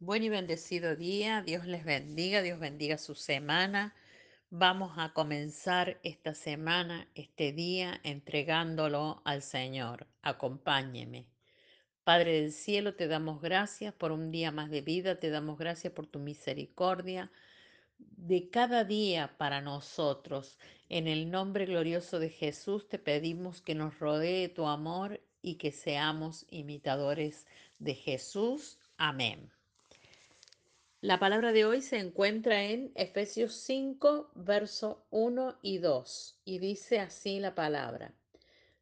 Buen y bendecido día, Dios les bendiga, Dios bendiga su semana. Vamos a comenzar esta semana, este día, entregándolo al Señor. Acompáñeme. Padre del cielo, te damos gracias por un día más de vida, te damos gracias por tu misericordia de cada día para nosotros. En el nombre glorioso de Jesús te pedimos que nos rodee tu amor y que seamos imitadores de Jesús. Amén. La palabra de hoy se encuentra en Efesios 5, verso 1 y 2, y dice así la palabra.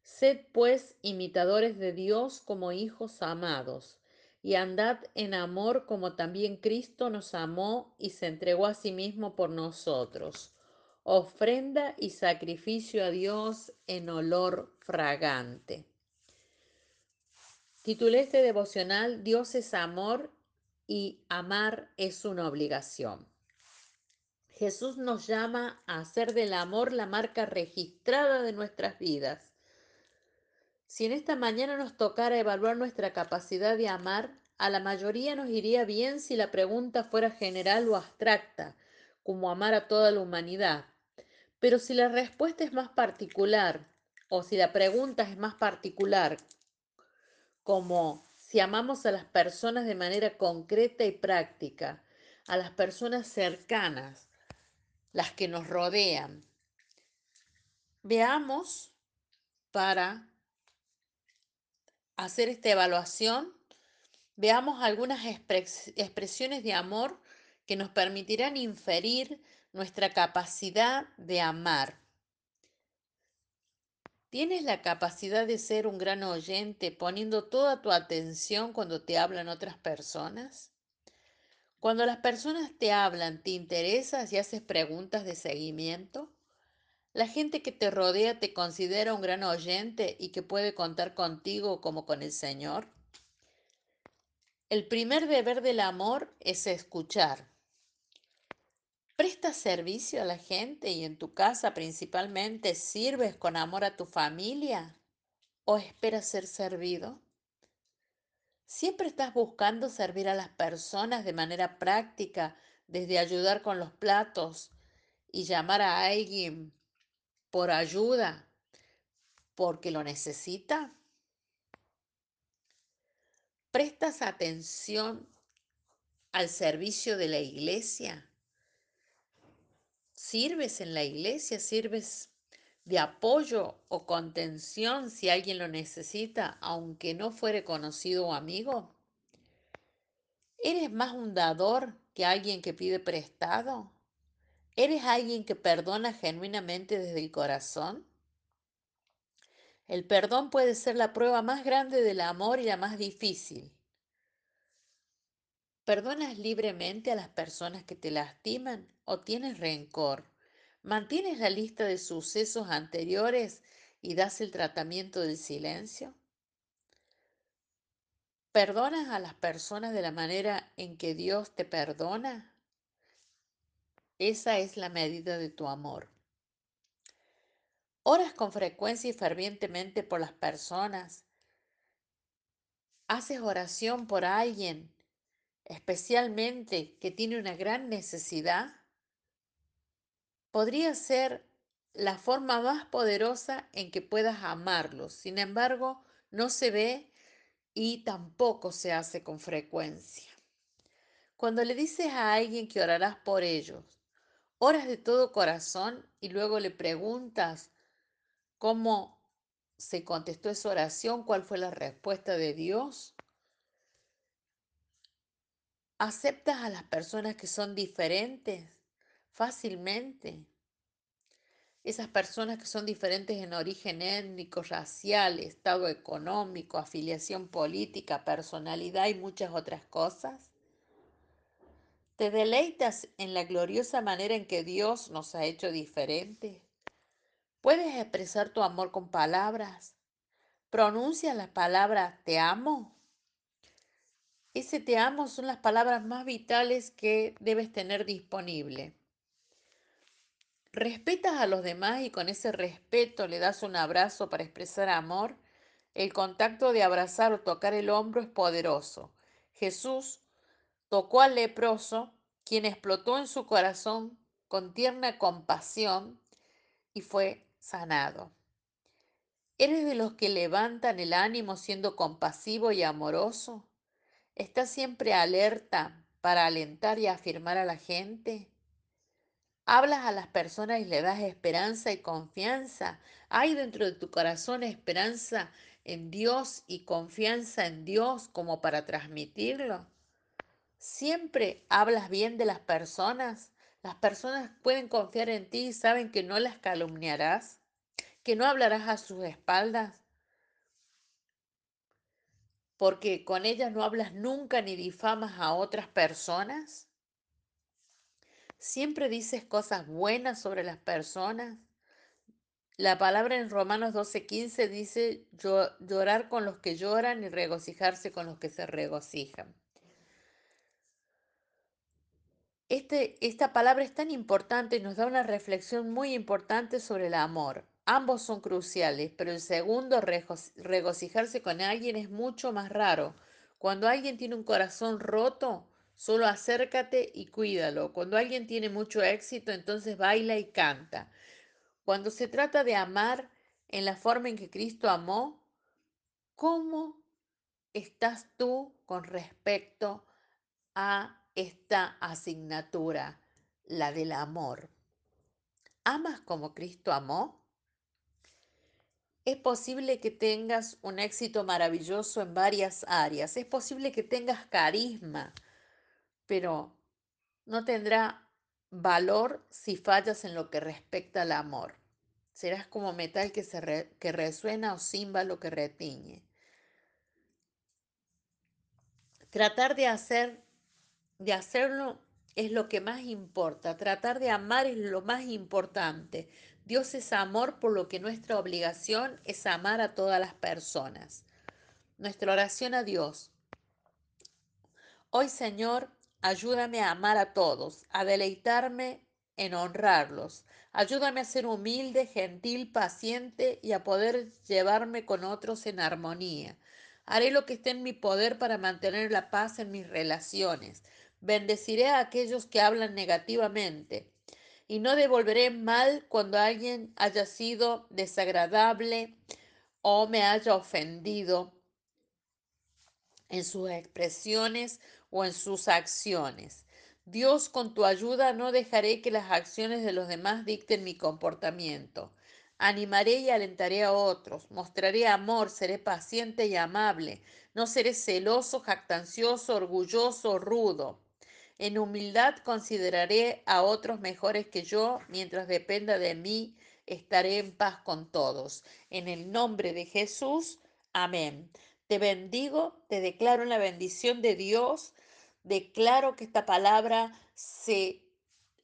Sed pues imitadores de Dios como hijos amados, y andad en amor como también Cristo nos amó y se entregó a sí mismo por nosotros, ofrenda y sacrificio a Dios en olor fragante. Titulé este devocional Dios es amor y amar es una obligación. Jesús nos llama a hacer del amor la marca registrada de nuestras vidas. Si en esta mañana nos tocara evaluar nuestra capacidad de amar, a la mayoría nos iría bien si la pregunta fuera general o abstracta, como amar a toda la humanidad. Pero si la respuesta es más particular, o si la pregunta es más particular, como si amamos a las personas de manera concreta y práctica, a las personas cercanas, las que nos rodean. Veamos para hacer esta evaluación, veamos algunas expresiones de amor que nos permitirán inferir nuestra capacidad de amar. ¿Tienes la capacidad de ser un gran oyente poniendo toda tu atención cuando te hablan otras personas? Cuando las personas te hablan, ¿te interesas y haces preguntas de seguimiento? ¿La gente que te rodea te considera un gran oyente y que puede contar contigo como con el Señor? El primer deber del amor es escuchar. ¿Prestas servicio a la gente y en tu casa principalmente sirves con amor a tu familia o esperas ser servido? ¿Siempre estás buscando servir a las personas de manera práctica, desde ayudar con los platos y llamar a alguien por ayuda porque lo necesita? ¿Prestas atención al servicio de la iglesia? ¿Sirves en la iglesia? ¿Sirves de apoyo o contención si alguien lo necesita, aunque no fuere conocido o amigo? ¿Eres más un dador que alguien que pide prestado? ¿Eres alguien que perdona genuinamente desde el corazón? El perdón puede ser la prueba más grande del amor y la más difícil. ¿Perdonas libremente a las personas que te lastiman o tienes rencor? ¿Mantienes la lista de sucesos anteriores y das el tratamiento del silencio? ¿Perdonas a las personas de la manera en que Dios te perdona? Esa es la medida de tu amor. ¿Oras con frecuencia y fervientemente por las personas? ¿Haces oración por alguien especialmente que tiene una gran necesidad, podría ser la forma más poderosa en que puedas amarlos. Sin embargo, no se ve y tampoco se hace con frecuencia. Cuando le dices a alguien que orarás por ellos, oras de todo corazón y luego le preguntas cómo se contestó esa oración, cuál fue la respuesta de Dios. ¿Aceptas a las personas que son diferentes fácilmente? Esas personas que son diferentes en origen étnico, racial, estado económico, afiliación política, personalidad y muchas otras cosas. ¿Te deleitas en la gloriosa manera en que Dios nos ha hecho diferentes? ¿Puedes expresar tu amor con palabras? ¿Pronuncias la palabra te amo? Ese te amo son las palabras más vitales que debes tener disponible. Respetas a los demás y con ese respeto le das un abrazo para expresar amor. El contacto de abrazar o tocar el hombro es poderoso. Jesús tocó al leproso, quien explotó en su corazón con tierna compasión y fue sanado. ¿Eres de los que levantan el ánimo siendo compasivo y amoroso? ¿Estás siempre alerta para alentar y afirmar a la gente? ¿Hablas a las personas y le das esperanza y confianza? ¿Hay dentro de tu corazón esperanza en Dios y confianza en Dios como para transmitirlo? ¿Siempre hablas bien de las personas? ¿Las personas pueden confiar en ti y saben que no las calumniarás? ¿Que no hablarás a sus espaldas? Porque con ellas no hablas nunca ni difamas a otras personas. ¿Siempre dices cosas buenas sobre las personas? La palabra en Romanos 12:15 dice llorar con los que lloran y regocijarse con los que se regocijan. Este, esta palabra es tan importante y nos da una reflexión muy importante sobre el amor. Ambos son cruciales, pero el segundo, regocijarse con alguien, es mucho más raro. Cuando alguien tiene un corazón roto, solo acércate y cuídalo. Cuando alguien tiene mucho éxito, entonces baila y canta. Cuando se trata de amar en la forma en que Cristo amó, ¿cómo estás tú con respecto a esta asignatura, la del amor. ¿Amas como Cristo amó? Es posible que tengas un éxito maravilloso en varias áreas, es posible que tengas carisma, pero no tendrá valor si fallas en lo que respecta al amor. Serás como metal que, se que resuena o címbalo que retiñe. Tratar de hacer de hacerlo es lo que más importa. Tratar de amar es lo más importante. Dios es amor, por lo que nuestra obligación es amar a todas las personas. Nuestra oración a Dios. Hoy, Señor, ayúdame a amar a todos, a deleitarme en honrarlos. Ayúdame a ser humilde, gentil, paciente y a poder llevarme con otros en armonía. Haré lo que esté en mi poder para mantener la paz en mis relaciones. Bendeciré a aquellos que hablan negativamente y no devolveré mal cuando alguien haya sido desagradable o me haya ofendido en sus expresiones o en sus acciones. Dios, con tu ayuda no dejaré que las acciones de los demás dicten mi comportamiento. Animaré y alentaré a otros, mostraré amor, seré paciente y amable, no seré celoso, jactancioso, orgulloso, rudo. En humildad consideraré a otros mejores que yo, mientras dependa de mí, estaré en paz con todos. En el nombre de Jesús, amén. Te bendigo, te declaro la bendición de Dios, declaro que esta palabra se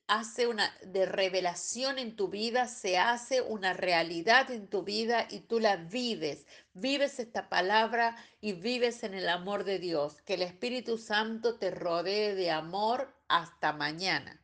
hace una de revelación en tu vida, se hace una realidad en tu vida y tú la vives. Vives esta palabra y vives en el amor de Dios. Que el Espíritu Santo te rodee de amor hasta mañana.